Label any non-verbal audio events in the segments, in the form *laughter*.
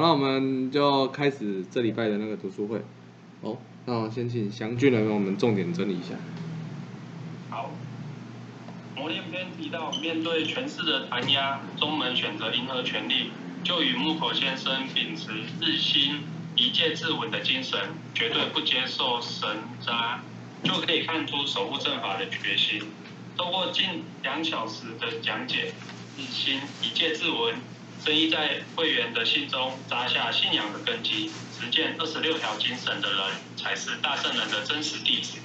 那我们就开始这礼拜的那个读书会。哦，那我先请祥俊来为我们重点整理一下。好，磨练篇提到，面对权势的弹压，中门选择迎合权力，就与木口先生秉持日新一介自稳的精神，绝对不接受神渣，就可以看出守护正法的决心。透过近两小时的讲解，日新一介自稳。生意在会员的心中扎下信仰的根基，实践二十六条精神的人，才是大圣人的真实弟子。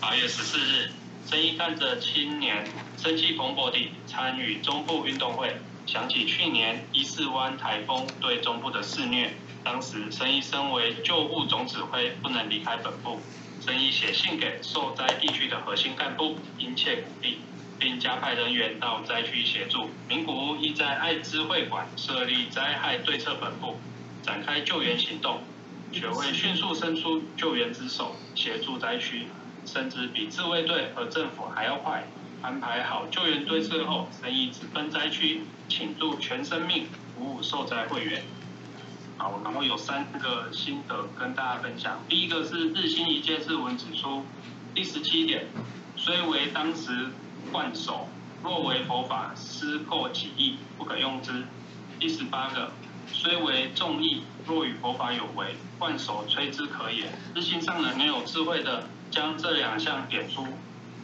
八月十四日，生意看着青年生气蓬勃地参与中部运动会，想起去年伊势湾台风对中部的肆虐，当时生意身为救护总指挥，不能离开本部，生意写信给受灾地区的核心干部，殷切鼓励。并加派人员到灾区协助。名古屋亦在爱知会馆设立灾害对策本部，展开救援行动，学会迅速伸出救援之手，协助灾区，甚至比自卫队和政府还要快。安排好救援对策后，生意直奔灾区，倾注全生命服务受灾会员。好，然后有三个心得跟大家分享。第一个是日新一届日文指出，第十七点，虽为当时。换手，若为佛法，失破己意，不可用之。第十八个，虽为众义，若与佛法有违，换手吹之可也。日心上人没有智慧的，将这两项点出，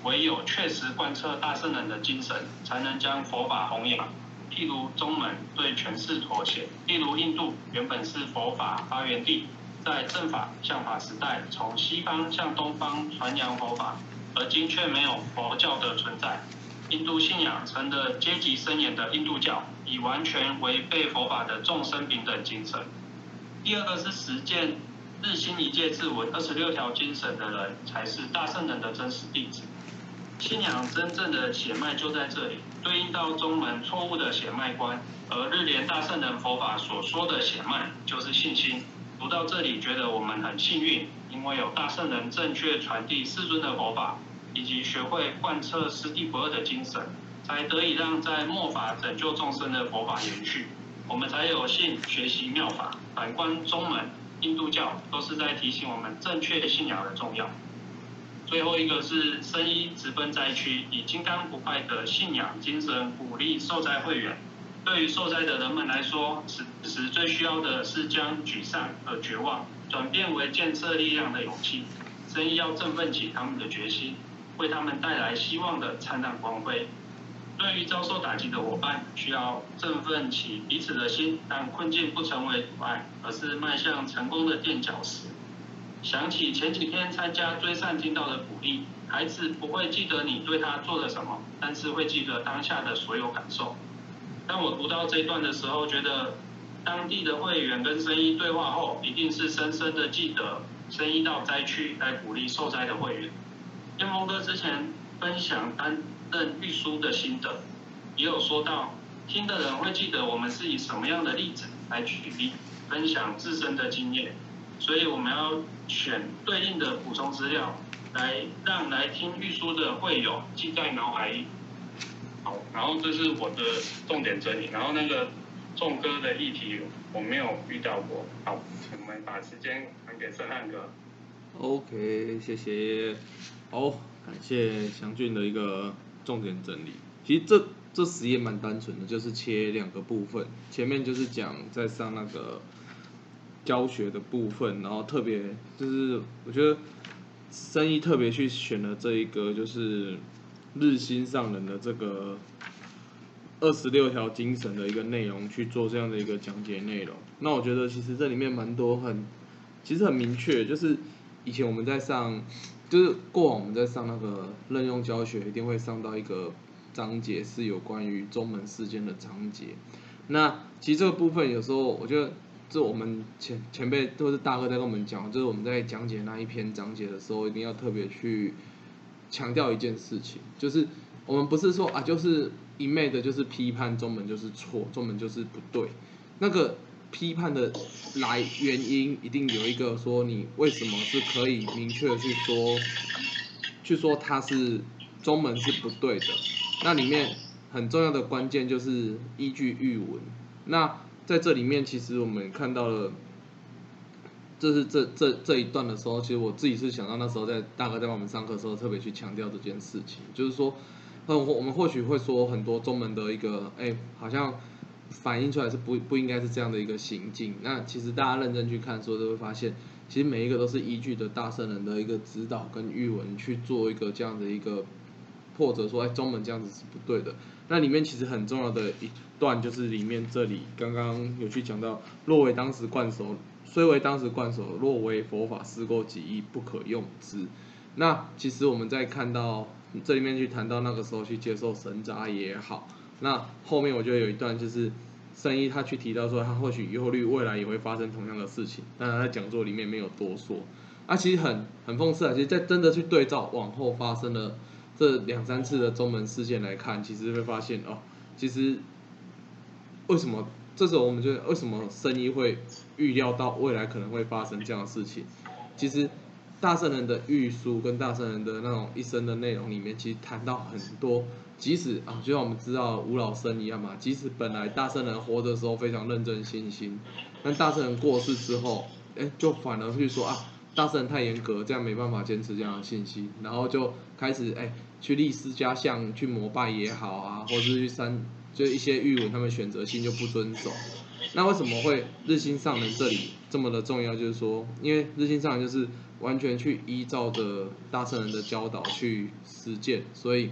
唯有确实贯彻大圣人的精神，才能将佛法弘扬。譬如宗门对权势妥协，譬如印度原本是佛法发源地，在正法相法时代，从西方向东方传扬佛法。而今却没有佛教的存在，印度信仰成了阶级森严的印度教，已完全违背佛法的众生平等精神。第二个是实践日新一届自文二十六条精神的人，才是大圣人的真实弟子。信仰真正的血脉就在这里，对应到宗门错误的血脉观，而日莲大圣人佛法所说的血脉就是信心。读到这里，觉得我们很幸运，因为有大圣人正确传递世尊的佛法。以及学会贯彻师地不二的精神，才得以让在末法拯救众生的佛法延续。我们才有幸学习妙法。反观宗门、印度教，都是在提醒我们正确信仰的重要。最后一个是生医直奔灾区，以金刚不坏的信仰精神鼓励受灾会员。对于受灾的人们来说，此时最需要的是将沮丧和绝望转变为建设力量的勇气。生意要振奋起他们的决心。为他们带来希望的灿烂光辉。对于遭受打击的伙伴，需要振奋起彼此的心，让困境不成为阻碍，而是迈向成功的垫脚石。想起前几天参加追善听到的鼓励，孩子不会记得你对他做了什么，但是会记得当下的所有感受。当我读到这一段的时候，觉得当地的会员跟生医对话后，一定是深深的记得生医到灾区来鼓励受灾的会员。天峰哥之前分享担任秘书的心得，也有说到，听的人会记得我们是以什么样的例子来举例，分享自身的经验，所以我们要选对应的补充资料，来让来听秘书的会友记在脑海里。好，然后这是我的重点整理，然后那个众歌的议题我没有遇到过。好，我们把时间还给盛汉哥。OK，谢谢。好，感谢祥俊的一个重点整理。其实这这实验蛮单纯的，就是切两个部分，前面就是讲在上那个教学的部分，然后特别就是我觉得生意特别去选了这一个就是日新上人的这个二十六条精神的一个内容去做这样的一个讲解内容。那我觉得其实这里面蛮多很，其实很明确，就是以前我们在上。就是过往我们在上那个任用教学，一定会上到一个章节是有关于中门事件的章节。那其实这个部分有时候我觉得，这我们前前辈都是大哥在跟我们讲，就是我们在讲解那一篇章节的时候，一定要特别去强调一件事情，就是我们不是说啊，就是一昧的就是批判中文就是错，中文就是不对，那个。批判的来原因一定有一个，说你为什么是可以明确的去说，去说他是中文是不对的。那里面很重要的关键就是依据玉文。那在这里面，其实我们看到了，这是这这这一段的时候，其实我自己是想到那时候在大哥在帮我们上课的时候，特别去强调这件事情，就是说，那，我们或许会说很多中门的一个，哎，好像反映出来是不不应该是这样的一个行径。那其实大家认真去看，说就会发现，其实每一个都是依据着大圣人的一个指导跟语文去做一个这样的一个。或者说，哎，中门这样子是不对的。那里面其实很重要的一段就是里面这里刚刚有去讲到，若为当时冠守，虽为当时冠守，若为佛法施过几亿，不可用之。那其实我们在看到这里面去谈到那个时候去接受神札也好，那后面我觉得有一段就是圣医他去提到说，他或许忧虑未来也会发生同样的事情，但他在讲座里面没有多说。啊，其实很很讽刺啊，其实在真的去对照往后发生的。这两三次的中门事件来看，其实会发现哦，其实为什么这时候我们就为什么生意会预料到未来可能会发生这样的事情？其实大圣人的预书跟大圣人的那种一生的内容里面，其实谈到很多，即使啊，就像我们知道吴老生一样嘛，即使本来大圣人活的时候非常认真信心，但大圣人过世之后，哎，就反而去说啊，大圣人太严格，这样没办法坚持这样的信息，然后就开始哎。去立私家像去膜拜也好啊，或是去山，就一些玉文，他们选择性就不遵守。那为什么会日心上人这里这么的重要？就是说，因为日心上人就是完全去依照着大圣人的教导去实践，所以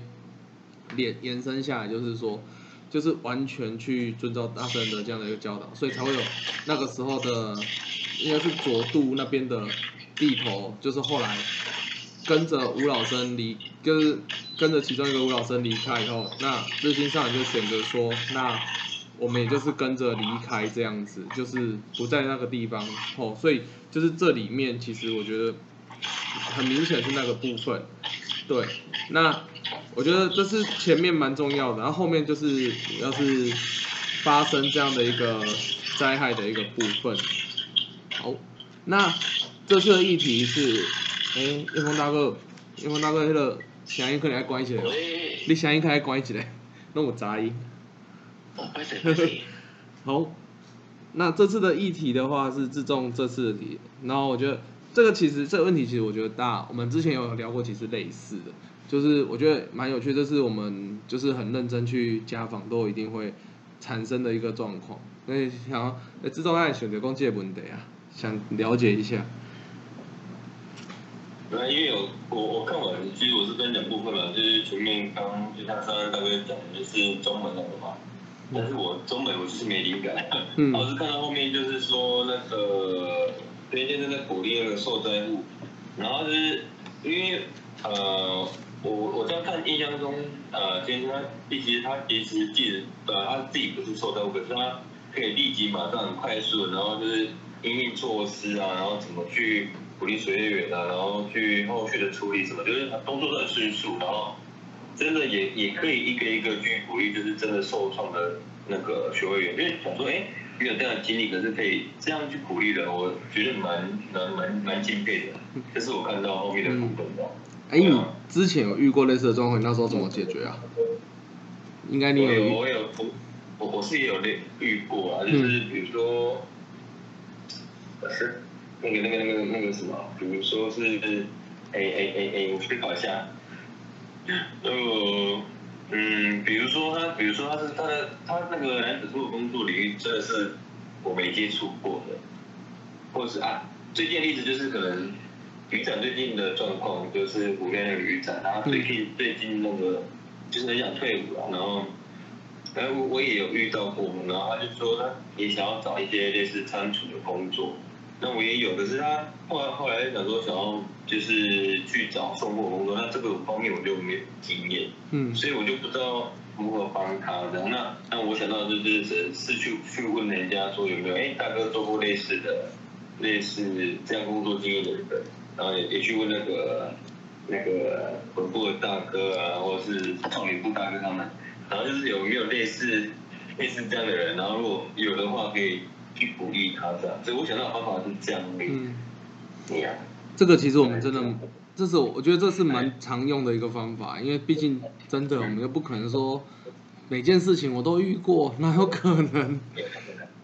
延延伸下来就是说，就是完全去遵照大圣人的这样的一个教导，所以才会有那个时候的，应该是左渡那边的地头，就是后来。跟着吴老生离，就是跟着其中一个吴老生离开以后，那日新上人就选择说，那我们也就是跟着离开这样子，就是不在那个地方哦，所以就是这里面其实我觉得很明显是那个部分，对，那我觉得这是前面蛮重要的，然后后面就是要是发生这样的一个灾害的一个部分，好，那这次的议题是。哎，叶峰大哥，叶峰大哥，迄个声音可能要关起来，你声音可以关起来，那有杂音。*laughs* 好，那这次的议题的话是自重这次的题，然后我觉得这个其实这个问题其实我觉得大，我们之前有聊过，其实类似的，就是我觉得蛮有趣，这是我们就是很认真去家访都一定会产生的一个状况，所以想要自重爱选择攻击的问题啊，想了解一下。那因为有我我看完，其实我是分两部分嘛，就是前面刚就像上大哥讲的，就是中文那个嘛，但是我中文我就是没灵感，我是看到后面就是说那个边先生在鼓励那个受灾户，然后就是因为呃我我在看印象中呃先生他其实他其实记得呃他自己不是受灾户，可是他可以立即马上很快速，然后就是应运措施啊，然后怎么去。鼓励水业员啊，然后去后续的处理什么，就是动作都很迅速，然后真的也也可以一个一个去鼓励，就是真的受创的那个学会员，因为想说，哎，你有这样的经历，可是可以这样去鼓励的，我觉得蛮蛮蛮蛮敬佩的。这是我看到后面的部分的。哎，你之前有遇过类似的状况，你那时候怎么解决啊？应该你有，我有，我我是也有类遇过啊，就是比如说，是。那个、那个、那个、那个什么，比如说是，哎哎哎哎，我思考一下，呃，嗯，比如说他，比如说他是他的他那个男子做的工作领域真的是我没接触过的，或者是啊，最近的例子就是可能渔展最近的状况就是湖边那个渔展，然后最近最近那个就是很想退伍了，然后，然后我也有遇到过，然后他就说他也想要找一些类似仓储的工作。那我也有，可是他后来后来想说想要就是去找送货工作，那这个方面我就没有经验，嗯，所以我就不知道如何帮他这样。那那我想到就是是是去去问人家说有没有，哎，大哥做过类似的类似这样工作经验的人，然后也也去问那个那个本部的大哥啊，或者是创业部大哥他们，然后就是有没有类似类似这样的人，然后如果有的话可以。去鼓励他这样，所以我想到的方法是这样的。嗯，对呀。这个其实我们真的，这是我觉得这是蛮常用的一个方法，因为毕竟真的我们又不可能说每件事情我都遇过，哪有可能？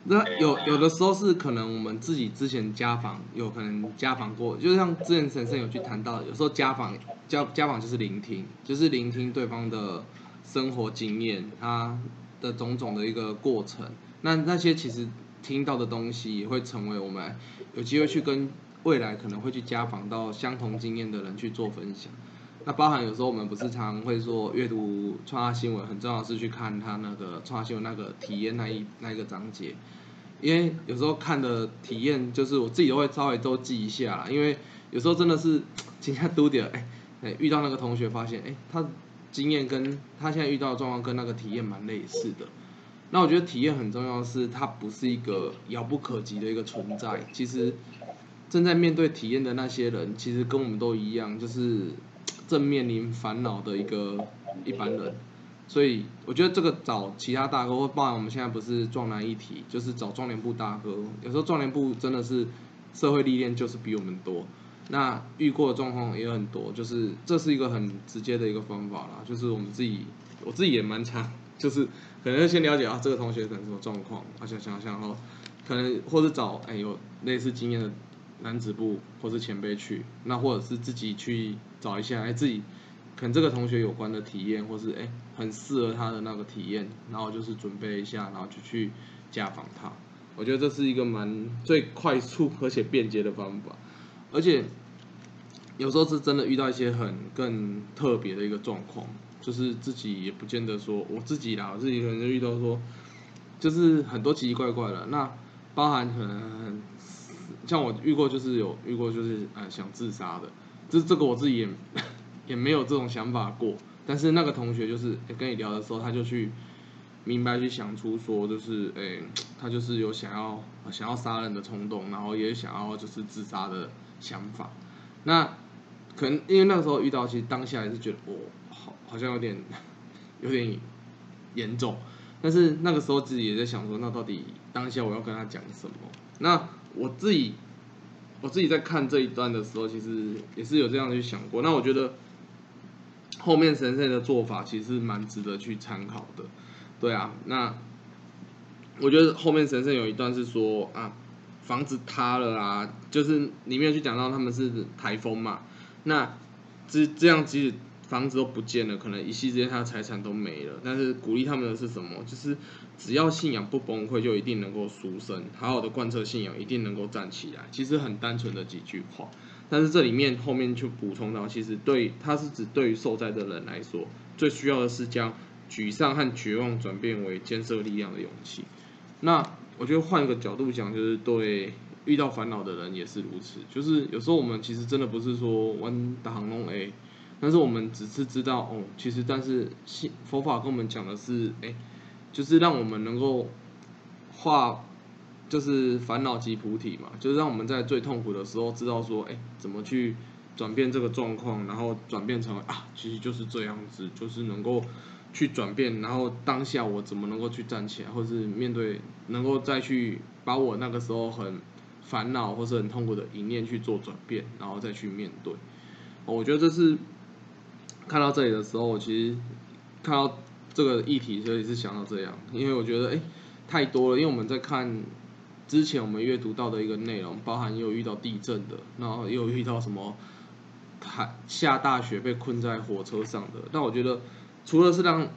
那有有的时候是可能我们自己之前家访有可能家访过，就像之前神圣有去谈到，有时候家访家家访就是聆听，就是聆听对方的生活经验，他的种种的一个过程。那那些其实听到的东西也会成为我们有机会去跟未来可能会去家访到相同经验的人去做分享。那包含有时候我们不是常会说阅读创下新闻，很重要是去看他那个创下新闻那个体验那一那一个章节，因为有时候看的体验就是我自己都会稍微都记一下啦，因为有时候真的是今天读点哎哎遇到那个同学发现哎他经验跟他现在遇到的状况跟那个体验蛮类似的，那我觉得体验很重要是它不是一个遥不可及的一个存在，其实正在面对体验的那些人其实跟我们都一样，就是。正面临烦恼的一个一般人，所以我觉得这个找其他大哥，或包含我们现在不是壮男一体，就是找壮年部大哥。有时候壮年部真的是社会历练就是比我们多，那遇过的状况也很多，就是这是一个很直接的一个方法啦。就是我们自己，我自己也蛮强，就是可能先了解啊这个同学可能什么状况，啊想想想哦，可能或者找哎有类似经验的。男子部或是前辈去，那或者是自己去找一下，哎，自己可能这个同学有关的体验，或是哎很适合他的那个体验，然后就是准备一下，然后就去家访他。我觉得这是一个蛮最快速而且便捷的方法，而且有时候是真的遇到一些很更特别的一个状况，就是自己也不见得说我自己啦，我自己可能就遇到说，就是很多奇奇怪怪的，那包含可能。像我遇过，就是有遇过，就是呃想自杀的，这这个我自己也 *laughs* 也没有这种想法过。但是那个同学就是跟你聊的时候，他就去明白去想出说，就是诶，他就是有想要想要杀人的冲动，然后也想要就是自杀的想法。那可能因为那个时候遇到，其实当下也是觉得哦，好像有点有点 *laughs* 严重。但是那个时候自己也在想说，那到底当下我要跟他讲什么？那我自己，我自己在看这一段的时候，其实也是有这样去想过。那我觉得后面神圣的做法其实蛮值得去参考的，对啊。那我觉得后面神圣有一段是说啊，房子塌了啊，就是里面去讲到他们是台风嘛，那这这样其实。房子都不见了，可能一夕之间他的财产都没了。但是鼓励他们的是什么？就是只要信仰不崩溃，就一定能够赎身。好好的贯彻信仰，一定能够站起来。其实很单纯的几句话，但是这里面后面就补充到，其实对他是指对于受灾的人来说，最需要的是将沮丧和绝望转变为建设力量的勇气。那我觉得换一个角度讲，就是对遇到烦恼的人也是如此。就是有时候我们其实真的不是说弯大行弄 A。但是我们只是知道哦，其实但是佛法跟我们讲的是，哎，就是让我们能够化，就是烦恼即菩提嘛，就是让我们在最痛苦的时候知道说，哎，怎么去转变这个状况，然后转变成啊，其实就是这样子，就是能够去转变，然后当下我怎么能够去站起来，或是面对，能够再去把我那个时候很烦恼或是很痛苦的一念去做转变，然后再去面对，我觉得这是。看到这里的时候，我其实看到这个议题，所以是想到这样，因为我觉得哎太多了，因为我们在看之前我们阅读到的一个内容，包含也有遇到地震的，然后又遇到什么海下大雪被困在火车上的。那我觉得除了是让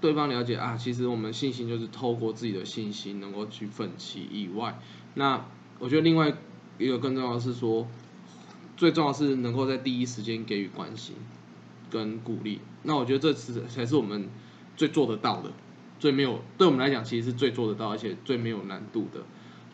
对方了解啊，其实我们信心就是透过自己的信心能够去奋起以外，那我觉得另外一个更重要的是说，最重要是能够在第一时间给予关心。跟鼓励，那我觉得这次才是我们最做得到的，最没有对我们来讲，其实是最做得到，而且最没有难度的。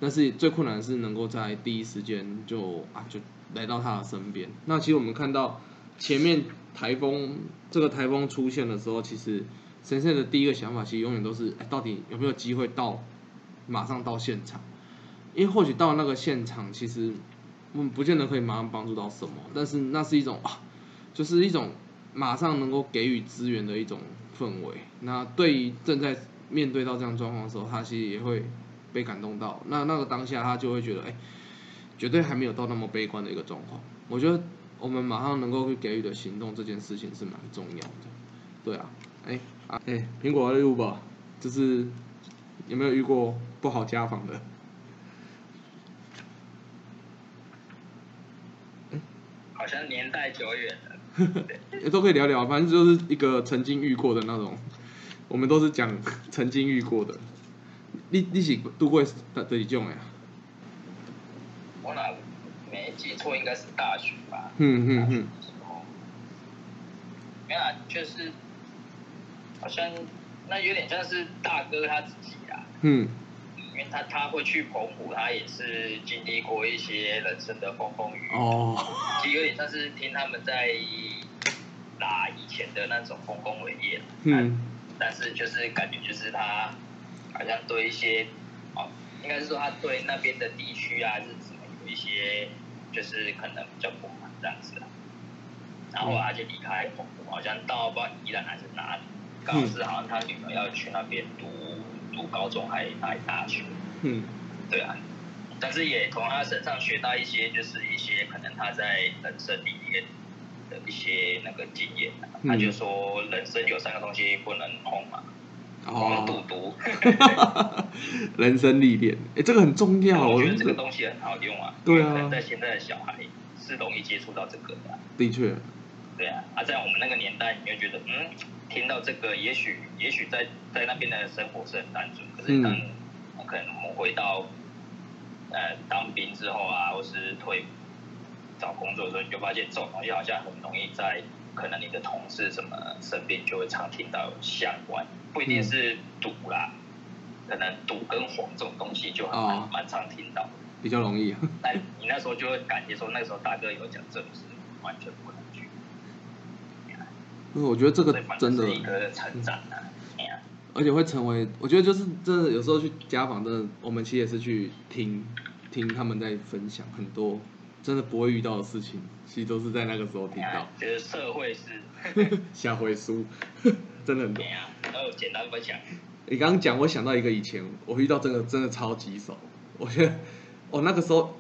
但是最困难的是能够在第一时间就啊就来到他的身边。那其实我们看到前面台风这个台风出现的时候，其实神圣的第一个想法其实永远都是，哎，到底有没有机会到马上到现场？因为或许到那个现场，其实我们不见得可以马上帮助到什么，但是那是一种啊，就是一种。马上能够给予资源的一种氛围，那对于正在面对到这样状况的时候，他其实也会被感动到。那那个当下，他就会觉得，哎，绝对还没有到那么悲观的一个状况。我觉得我们马上能够去给予的行动，这件事情是蛮重要的。对啊，哎啊哎，苹果的 Uber，就是有没有遇过不好家访的？好像年代久远了，*laughs* 都可以聊聊，反正就是一个曾经遇过的那种，我们都是讲曾经遇过的。你你是度过哪哪一种呀？我哪没记错，应该是大学吧。嗯嗯嗯。没有，就是好像那有点像是大哥他自己啊。嗯。因为他他会去澎湖，他也是经历过一些人生的风风雨雨。哦。其实有点像是听他们在打以前的那种丰功伟业。嗯。但是就是感觉就是他好像对一些哦，应该是说他对那边的地区啊日子有一些就是可能比较不满这样子。然后他就离开澎湖，好像到不知道宜兰还是哪里，刚好是好像他女儿要去那边读。读高中还还大学，嗯，对啊，但是也从他身上学到一些，就是一些可能他在人生里面的一些那个经验。他就说，人生有三个东西不能碰嘛，黄赌毒。*laughs* 人生历练，哎，这个很重要。我觉得这个东西很好用啊。对啊。在现在的小孩是容易接触到这个的。的确。对啊，啊，在我们那个年代，你会觉得，嗯。听到这个，也许也许在在那边的生活是很单纯，可是当可能我们回到呃当兵之后啊，或是退找工作的时候，你就发现这种东西好像很容易在可能你的同事什么身边就会常听到相关，不一定是赌啦，可能赌跟黄这种东西就很蛮蛮常听到，比较容易。但你那时候就会感觉说，那时候大哥有讲这种事，完全不能。我觉得这个真的，而且会成为，我觉得就是真的，有时候去家访，真的，我们其实也是去听，听他们在分享很多真的不会遇到的事情，其实都是在那个时候听到。就是社会是 *laughs* 下回书，*laughs* 真的很多。然后简单分享。你刚刚讲，我想到一个以前我遇到这个真的超棘手，我觉得我那个时候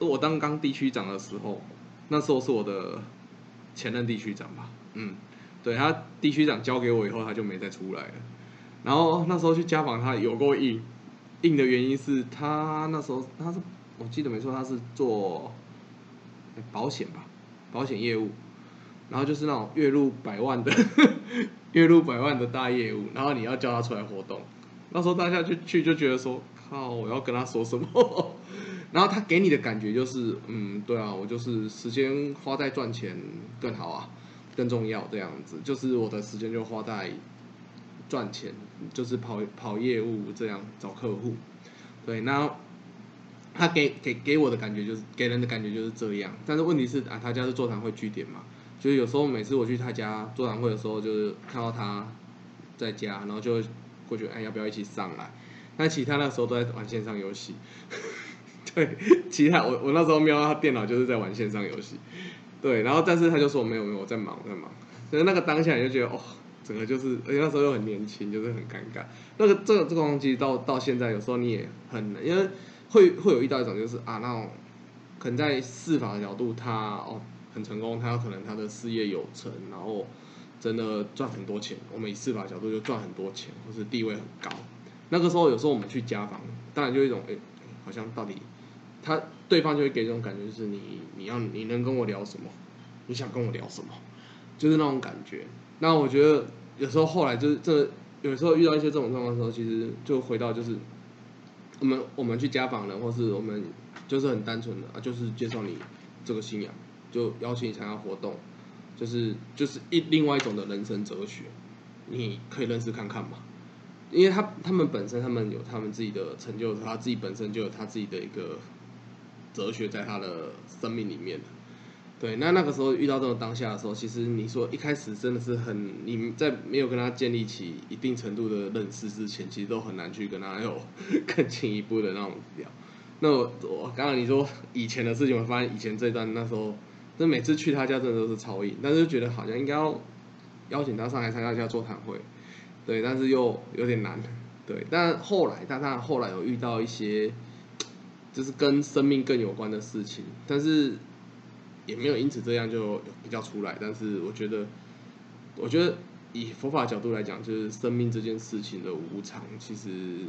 我当刚地区长的时候，那时候是我的前任地区长吧，嗯。对他地区长交给我以后，他就没再出来了。然后那时候去家访他，有过硬，硬的原因是他那时候他是我记得没错，他是做保险吧，保险业务。然后就是那种月入百万的，*laughs* 月入百万的大业务。然后你要叫他出来活动，那时候大家就去就觉得说，靠，我要跟他说什么？*laughs* 然后他给你的感觉就是，嗯，对啊，我就是时间花在赚钱更好啊。更重要这样子，就是我的时间就花在赚钱，就是跑跑业务这样找客户。对，那他给给给我的感觉就是给人的感觉就是这样。但是问题是啊，他家是座谈会据点嘛，就是有时候每次我去他家座谈会的时候，就是看到他在家，然后就会过去，哎，要不要一起上来？但其他那时候都在玩线上游戏。*laughs* 对，其他我我那时候瞄他电脑就是在玩线上游戏。对，然后但是他就说没有没有，我在忙在忙，所以那个当下你就觉得哦，整个就是，而且那时候又很年轻，就是很尴尬。那个这个这个东西到到现在，有时候你也很，因为会会有遇到一种就是啊，那种可能在司法的角度，他哦很成功，他有可能他的事业有成，然后真的赚很多钱。我们以司法角度就赚很多钱，或是地位很高。那个时候有时候我们去家访，当然就一种哎，好像到底。他对方就会给这种感觉，就是你你要你能跟我聊什么？你想跟我聊什么？就是那种感觉。那我觉得有时候后来就是这有时候遇到一些这种状况的时候，其实就回到就是我们我们去家访人，或是我们就是很单纯的啊，就是介绍你这个信仰，就邀请你参加活动，就是就是一另外一种的人生哲学，你可以认识看看嘛。因为他他们本身他们有他们自己的成就，他自己本身就有他自己的一个。哲学在他的生命里面对，那那个时候遇到这种当下的时候，其实你说一开始真的是很，你在没有跟他建立起一定程度的认识之前，其实都很难去跟他有 *laughs* 更进一步的那种聊。那我我刚刚你说以前的事情，我发现以前这段那时候，那每次去他家真的都是超硬，但是觉得好像应该要邀请他上来参加一下座谈会，对，但是又有点难，对，但后来，但他后来有遇到一些。就是跟生命更有关的事情，但是也没有因此这样就比较出来。但是我觉得，我觉得以佛法角度来讲，就是生命这件事情的无常，其实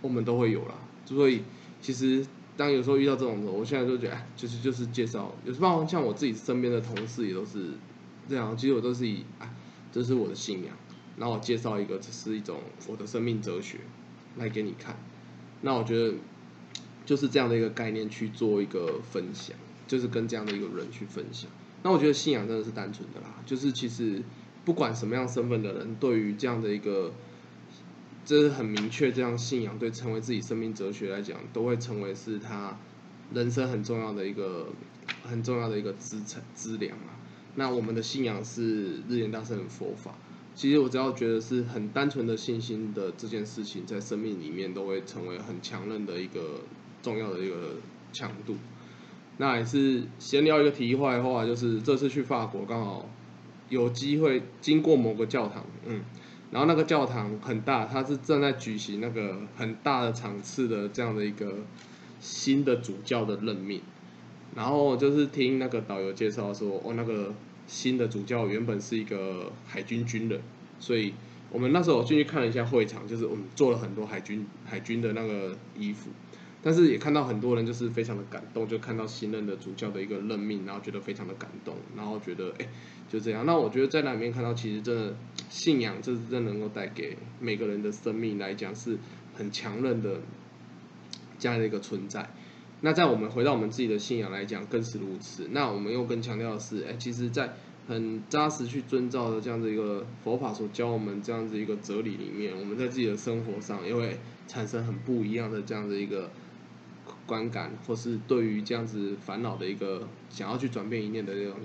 我们都会有啦。所以其实当有时候遇到这种时候，我现在就觉得，哎，就是就是介绍，有时候像我自己身边的同事也都是这样，其实我都是以，啊，这是我的信仰，然后我介绍一个，这是一种我的生命哲学来给你看。那我觉得就是这样的一个概念去做一个分享，就是跟这样的一个人去分享。那我觉得信仰真的是单纯的啦，就是其实不管什么样身份的人，对于这样的一个，这是很明确这样信仰对成为自己生命哲学来讲，都会成为是他人生很重要的一个很重要的一个资产资粮啊。那我们的信仰是日莲大圣的佛法，其实我只要觉得是很单纯的信心的这件事情，在生命里面都会成为很强韧的一个重要的一个强度。那也是闲聊一个题外话，就是这次去法国刚好有机会经过某个教堂，嗯，然后那个教堂很大，它是正在举行那个很大的场次的这样的一个新的主教的任命，然后就是听那个导游介绍说，哦，那个新的主教原本是一个海军军人，所以我们那时候进去看了一下会场，就是我们做了很多海军海军的那个衣服。但是也看到很多人就是非常的感动，就看到新任的主教的一个任命，然后觉得非常的感动，然后觉得哎就这样。那我觉得在那里面看到，其实真的信仰，这是真能够带给每个人的生命来讲是很强韧的这样的一个存在。那在我们回到我们自己的信仰来讲，更是如此。那我们又更强调的是，哎，其实，在很扎实去遵照的这样的一个佛法所教我们这样子一个哲理里面，我们在自己的生活上也会产生很不一样的这样的一个。观感，或是对于这样子烦恼的一个想要去转变一念的这种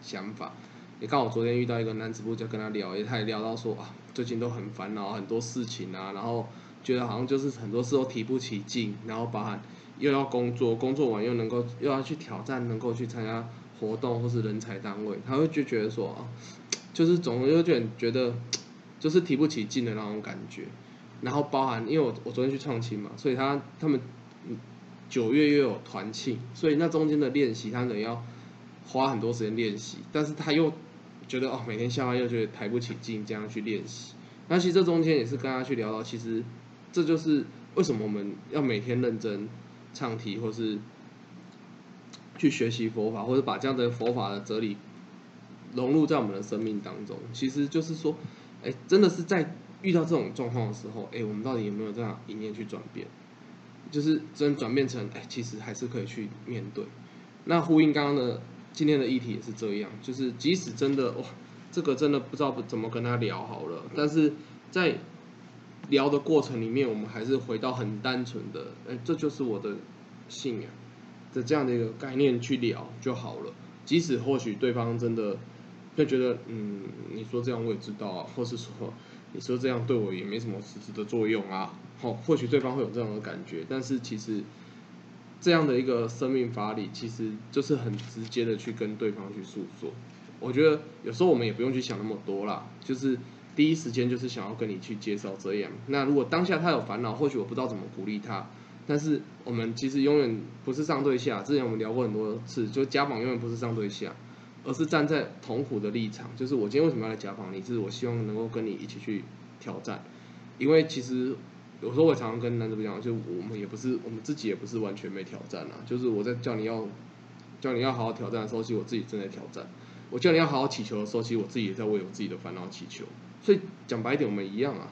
想法，你刚好昨天遇到一个男直播，就跟他聊，也他也聊到说啊，最近都很烦恼，很多事情啊，然后觉得好像就是很多事都提不起劲，然后包含又要工作，工作完又能够又要去挑战，能够去参加活动或是人才单位，他会就觉得说啊，就是总有点觉得就是提不起劲的那种感觉，然后包含因为我我昨天去创新嘛，所以他他们。九月又有团庆，所以那中间的练习，他可能要花很多时间练习，但是他又觉得哦，每天下班又觉得抬不起劲，这样去练习。那其实这中间也是跟他去聊到，其实这就是为什么我们要每天认真唱题，或是去学习佛法，或者把这样的佛法的哲理融入在我们的生命当中。其实就是说，哎，真的是在遇到这种状况的时候，哎，我们到底有没有这样一念去转变？就是真转变成，哎，其实还是可以去面对。那呼应刚刚的今天的议题也是这样，就是即使真的哇，这个真的不知道怎么跟他聊好了，但是在聊的过程里面，我们还是回到很单纯的，哎，这就是我的信仰的这样的一个概念去聊就好了。即使或许对方真的会觉得，嗯，你说这样我也知道啊，或是说。你说这样对我也没什么实质的作用啊，好，或许对方会有这样的感觉，但是其实这样的一个生命法理，其实就是很直接的去跟对方去诉说。我觉得有时候我们也不用去想那么多啦，就是第一时间就是想要跟你去介绍这样。那如果当下他有烦恼，或许我不知道怎么鼓励他，但是我们其实永远不是上对下。之前我们聊过很多次，就家访永远不是上对下。而是站在同苦的立场，就是我今天为什么要来家访你？就是我希望能够跟你一起去挑战，因为其实有时候我常常跟男主讲，就我们也不是我们自己也不是完全没挑战啊。就是我在叫你要叫你要好好挑战的时候，其实我自己正在挑战；我叫你要好好祈求的时候，其实我自己也在为我自己的烦恼祈求。所以讲白一点，我们一样啊，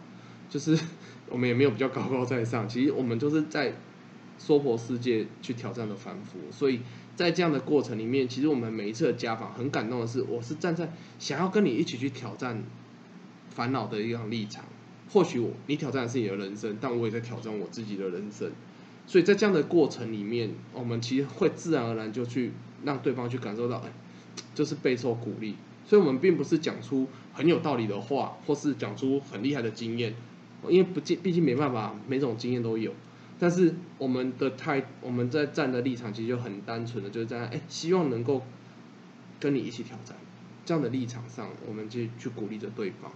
就是 *laughs* 我们也没有比较高高在上，其实我们就是在娑婆世界去挑战的凡夫，所以。在这样的过程里面，其实我们每一次的家访很感动的是，我是站在想要跟你一起去挑战烦恼的一样立场。或许我你挑战的是你的人生，但我也在挑战我自己的人生。所以在这样的过程里面，我们其实会自然而然就去让对方去感受到，哎，就是备受鼓励。所以我们并不是讲出很有道理的话，或是讲出很厉害的经验，因为不毕毕竟没办法，每种经验都有。但是我们的态，我们在站的立场其实就很单纯的，就是在哎，希望能够跟你一起挑战这样的立场上，我们就去鼓励着对方，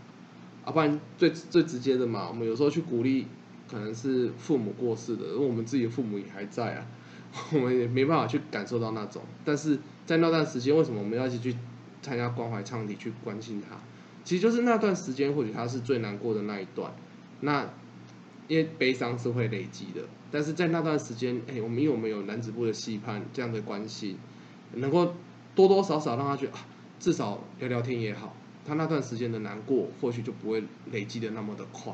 啊，不然最最直接的嘛，我们有时候去鼓励，可能是父母过世的，因为我们自己的父母也还在啊，*laughs* 我们也没办法去感受到那种。但是在那段时间，为什么我们要一起去参加关怀唱题，去关心他？其实就是那段时间，或许他是最难过的那一段，那。因为悲伤是会累积的，但是在那段时间，哎，我们因为我们有男子部的戏盼这样的关系，能够多多少少让他觉得啊，至少聊聊天也好，他那段时间的难过或许就不会累积的那么的快。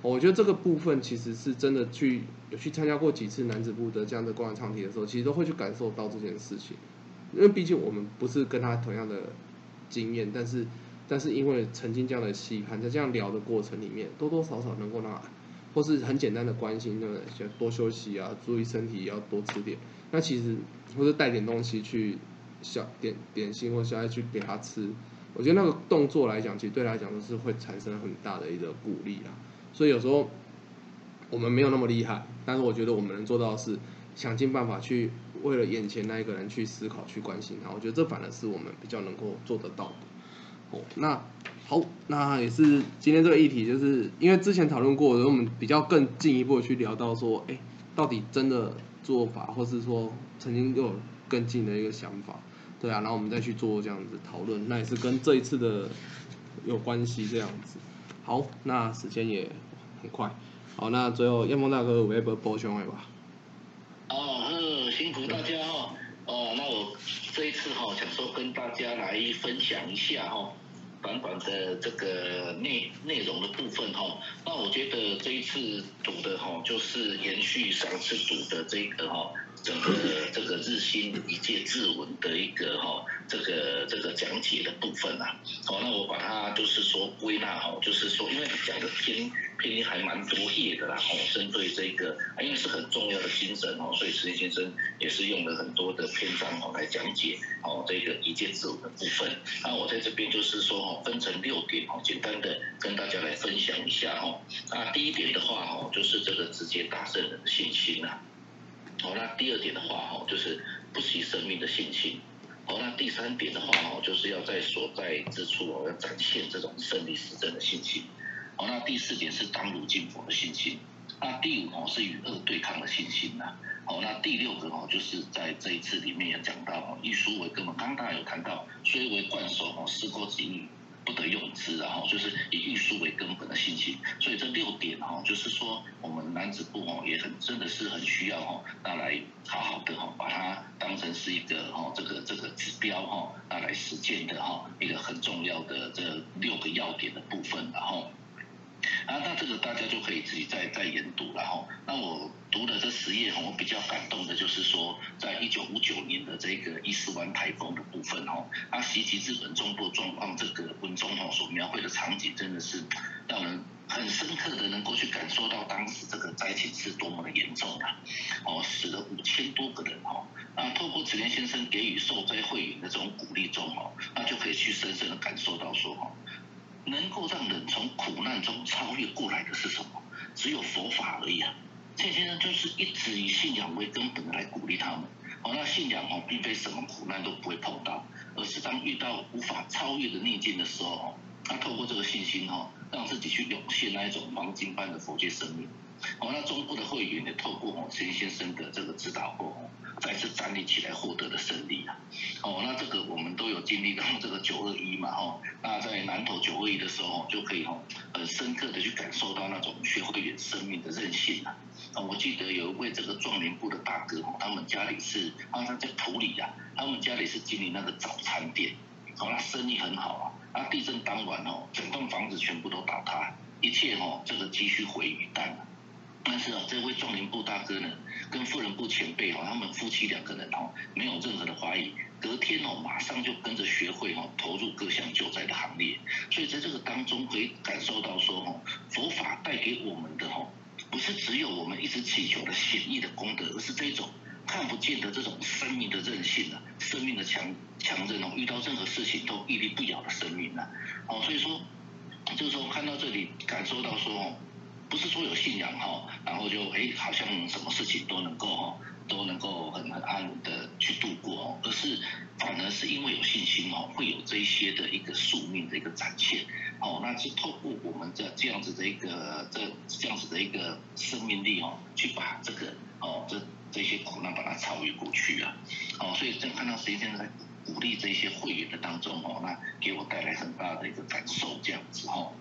我觉得这个部分其实是真的去有去参加过几次男子部的这样的公演唱体的时候，其实都会去感受到这件事情，因为毕竟我们不是跟他同样的经验，但是但是因为曾经这样的戏判，在这样聊的过程里面，多多少少能够让。或是很简单的关心，对不对？多休息啊，注意身体，要多吃点。那其实或者带点东西去小点点心或小爱去给他吃，我觉得那个动作来讲，其实对来讲都是会产生很大的一个鼓励啊。所以有时候我们没有那么厉害，但是我觉得我们能做到的是想尽办法去为了眼前那一个人去思考、去关心他。我觉得这反而是我们比较能够做得到的。哦，那。好，那也是今天这个议题，就是因为之前讨论过，然后我们比较更进一步去聊到说，哎，到底真的做法，或是说曾经有更近的一个想法，对啊，然后我们再去做这样子讨论，那也是跟这一次的有关系这样子。好，那时间也很快，好，那最后燕峰大哥，我也不播兄弟吧。哦，辛苦大家哦，哦，那我这一次哈，想说跟大家来分享一下哈。短短的这个内内容的部分哈，那我觉得这一次读的哈，就是延续上次读的这个哈。整个这个日新一介字文的一个哈，这个这个讲解的部分啊，好，那我把它就是说归纳哈，就是说因为讲的篇篇还蛮多页的啦，哦，针对这个，因为是很重要的精神哦，所以石先生也是用了很多的篇章哦来讲解哦这个一介字文的部分。那我在这边就是说哦，分成六点哦，简单的跟大家来分享一下哦。那第一点的话哦，就是这个直接打胜人的信心呐。好，那第二点的话，哈，就是不惜生命的信心。好，那第三点的话，哈，就是要在所在之处哦，要展现这种胜利实证的信心。好，那第四点是当如今佛的信心。那第五哦是与恶对抗的信心呐。好，那第六个哦，就是在这一次里面也讲到哦，一书为根本，刚刚有谈到，虽为惯手哦，思过几语。不得用之，然后就是以运输为根本的信心，所以这六点哈，就是说我们男子部哦也很真的是很需要哈，那来好好的哈，把它当成是一个哈这个这个指标哈，那来实践的哈一个很重要的这六个要点的部分，然后。大家就可以自己再再研读了哈。那我读的这十页，我比较感动的就是说，在一九五九年的这个伊斯湾台风的部分哈，它袭击日本中部状况，这个文中哈所描绘的场景真的是让人很深刻的能够去感受到当时这个灾情是多么的严重啊！哦，死了五千多个人哈。那透过子莲先生给予受灾会员的这种鼓励中哦，那就可以去深深的感受到说哈。能够让人从苦难中超越过来的是什么？只有佛法而已啊！这些人就是一直以信仰为根本来鼓励他们。哦，那信仰哦，并非什么苦难都不会碰到，而是当遇到无法超越的逆境的时候哦，他透过这个信心哦，让自己去涌现那一种黄金般的佛界生命。哦，那中部的会员也透过哦陈先生的这个指导后哦，再次站立起来获得的胜利啊！哦，那这个我们都有经历到这个九二一嘛，哦，那在南投九二一的时候，就可以哦很深刻的去感受到那种学会员生命的韧性啊！啊，我记得有一位这个壮年部的大哥哦，他们家里是，他在普里啊，他们家里是经营那个早餐店，哦，那生意很好啊，那地震当晚哦，整栋房子全部都倒塌，一切哦这个积蓄毁于一旦了。但是啊，这位壮年部大哥呢，跟富人部前辈哦，他们夫妻两个人哦，没有任何的怀疑，隔天哦，马上就跟着学会哦，投入各项救灾的行列。所以在这个当中，可以感受到说哦，佛法带给我们的哦，不是只有我们一直祈求的显义的功德，而是这种看不见的这种生命的韧性啊，生命的强强韧哦，遇到任何事情都屹立不摇的生命啊。哦，所以说，就是说看到这里，感受到说哦。不是说有信仰哈，然后就哎好像什么事情都能够哈，都能够很很安稳的去度过哦，而是反而是因为有信心哦，会有这一些的一个宿命的一个展现哦，那是透过我们的这样子的一个这这样子的一个生命力哦，去把这个哦这这些苦难把它超越过去啊，哦，所以在看到谁现在鼓励这些会员的当中哦，那给我带来很大的一个感受这样子哦。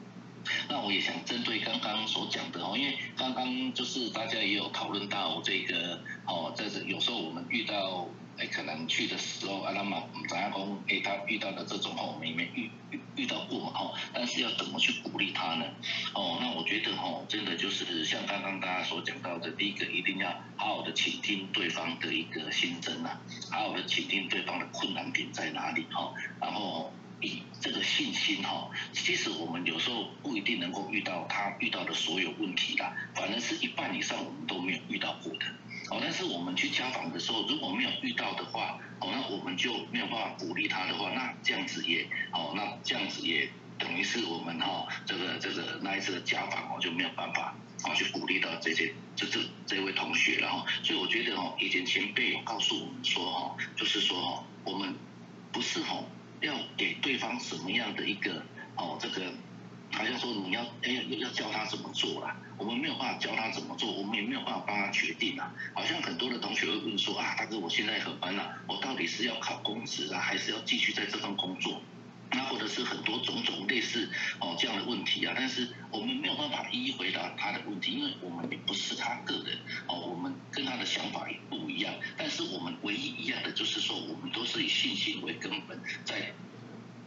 那我也想针对刚刚所讲的哦，因为刚刚就是大家也有讨论到这个哦，在这有时候我们遇到。哎，可能去的时候，啊，那么怎样讲？哎，他遇到的这种哦，我们也没遇遇遇到过嘛哦，但是要怎么去鼓励他呢？哦，那我觉得哦，真的就是像刚刚大家所讲到的，第一个一定要好好的倾听对方的一个心声呐，好好的倾听对方的困难点在哪里哈，然后以这个信心哈，其实我们有时候不一定能够遇到他遇到的所有问题啦，反正是一半以上我们都没有遇到过的。哦，但是我们去家访的时候，如果没有遇到的话，哦，那我们就没有办法鼓励他的话，那这样子也，哦，那这样子也等于是我们哈，这个这个那一次的家访哦就没有办法，哦去鼓励到这些这这这位同学，然后，所以我觉得哦，以前前辈有告诉我们说哈，就是说哦，我们不是哦要给对方什么样的一个哦这个。好像说你要哎要要教他怎么做啦，我们没有办法教他怎么做，我们也没有办法帮他决定啊。好像很多的同学会问说啊，大哥我现在很烦恼，我到底是要考公职啊，还是要继续在这份工作？那或者是很多种种类似哦这样的问题啊，但是我们没有办法一一回答他的问题，因为我们也不是他个人哦，我们跟他的想法也不一样。但是我们唯一一样的就是说，我们都是以信心为根本在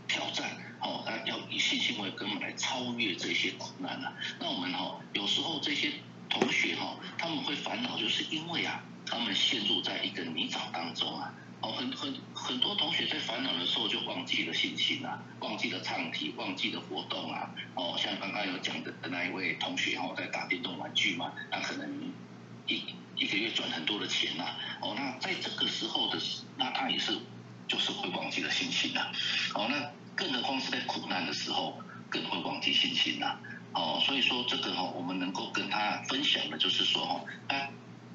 挑战。哦，那要以信心为根本来超越这些苦难啊。那我们哈，有时候这些同学哈，他们会烦恼，就是因为啊，他们陷入在一个泥沼当中啊。哦，很很很多同学在烦恼的时候就忘记了信心啊，忘记了唱题，忘记了活动啊。哦，像刚刚有讲的那一位同学哈，在打电动玩具嘛，那可能一一个月赚很多的钱呐。哦，那在这个时候的，那他也是就是会忘记了信心呐。哦，那。更何况是在苦难的时候，更会忘记信心呐。哦，所以说这个哦，我们能够跟他分享的就是说哦，他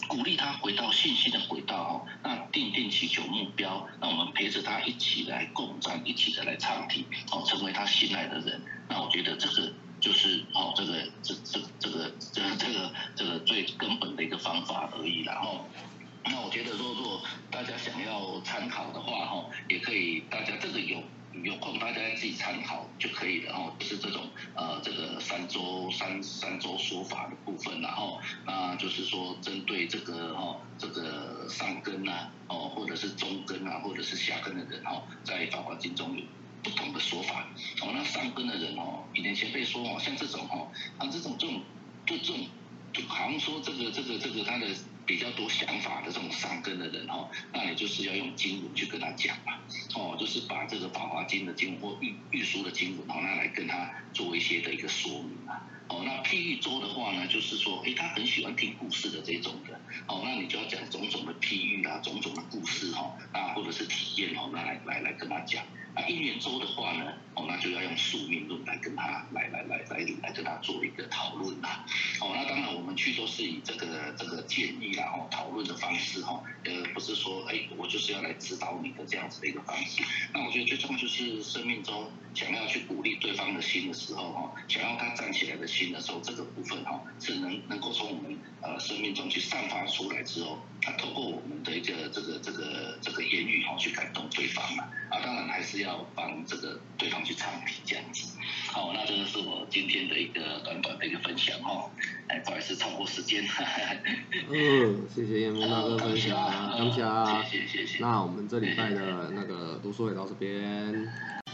鼓励他回到信心的轨道哦，那定定祈求目标，那我们陪着他一起来共战，一起的来唱题，哦，成为他信赖的人。那我觉得这个就是哦，这个这这这个这这个这个最根本的一个方法而已。然后，那我觉得说，如果大家想要参考的话哈，也可以大家这个有。有空大家自己参考就可以了哦，是这种呃这个三周三三周说法的部分，然后那就是说针对这个哈这个上根啊哦或者是中根啊或者是下根的人哦，在法华经中有不同的说法哦，那上根的人哦，以前前辈说哦，像这种哦，啊这种这种就这种就好像说这个这个这个他的。比较多想法的这种上根的人哦，那你就是要用经文去跟他讲嘛，哦，就是把这个《法华经》的经文或玉玉书的经文哦，那来跟他做一些的一个说明嘛，哦，那譬喻周的话呢，就是说，哎，他很喜欢听故事的这种的，哦，那你就要讲种种的譬喻啊，种种的故事哈，啊，或者是体验哦，那来来来跟他讲。那一年周的话呢，那就要用宿命论来跟他来来来来来跟他做一个讨论啦。哦，那当然我们去都是以这个这个建议啦，哦，讨论的方式哈，呃，不是说哎，我就是要来指导你的这样子的一个方式。那我觉得最重要就是生命中想要去鼓励对方的心的时候哈，想要他站起来的心的时候，这个部分哈是能能够从我们呃生命中去散发出来之后，啊，透过我们的一个这个这个这个言语哈去感动对方嘛。啊，当然还是。要帮这个对方去这样子，好，那这个是我今天的一个短短的一个分享哈，哎，不好意思超过时间。*laughs* 嗯，谢谢叶梦大哥分享，感谢，谢谢谢谢。那我们这礼拜的那个读书会到这边。